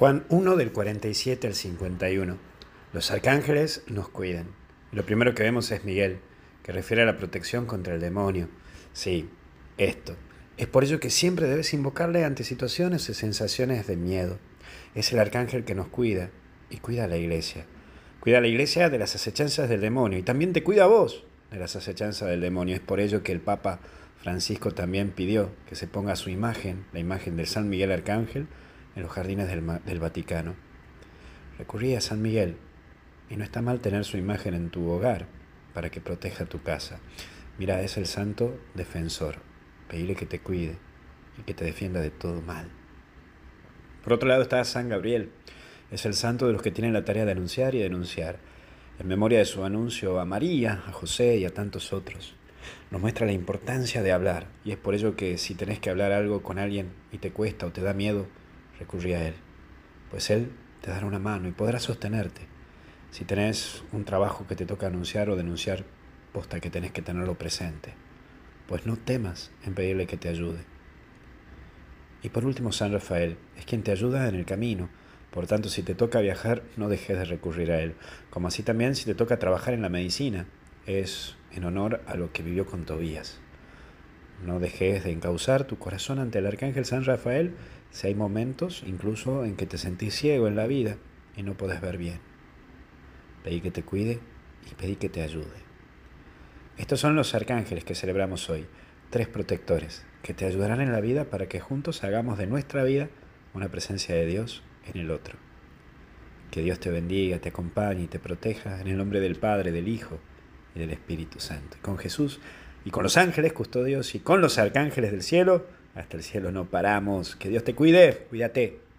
Juan 1 del 47 al 51. Los arcángeles nos cuidan. Lo primero que vemos es Miguel, que refiere a la protección contra el demonio. Sí, esto. Es por ello que siempre debes invocarle ante situaciones y sensaciones de miedo. Es el arcángel que nos cuida y cuida a la iglesia. Cuida a la iglesia de las acechanzas del demonio y también te cuida a vos de las acechanzas del demonio. Es por ello que el Papa Francisco también pidió que se ponga su imagen, la imagen del San Miguel Arcángel, en los jardines del, Vaticano. Recurrí a San Miguel y no está mal tener su imagen en tu hogar para que proteja tu casa. Mira, es el santo defensor. Pedile que te cuide y que te defienda de todo mal. Por otro lado está San Gabriel. Es el santo de los que tienen la tarea de anunciar y denunciar. En memoria de su anuncio a María, a José y a tantos otros. Nos muestra la importancia de hablar y es por ello que si tenés que hablar algo con alguien y te cuesta o te da miedo, recurrí a Él, pues Él te dará una mano y podrá sostenerte. Si tenés un trabajo que te toca anunciar o denunciar, posta que tenés que tenerlo presente, pues no temas en pedirle que te ayude. Y por último, San Rafael es quien te ayuda en el camino. Por tanto, si te toca viajar, no dejes de recurrir a él. Como así también si te toca trabajar en la medicina, es en honor a lo que vivió con Tobías. No dejes de encauzar tu corazón ante el Arcángel San Rafael si hay momentos incluso en que te sentís ciego en la vida y no podés ver bien. Pedí que te cuide y pedí que te ayude. Estos son los arcángeles que celebramos hoy, tres protectores que te ayudarán en la vida para que juntos hagamos de nuestra vida una presencia de Dios en el otro. Que Dios te bendiga, te acompañe y te proteja en el nombre del Padre, del Hijo y del Espíritu Santo. con Jesús y con los ángeles custodios y con los arcángeles del cielo, hasta el cielo no paramos. Que Dios te cuide, cuídate.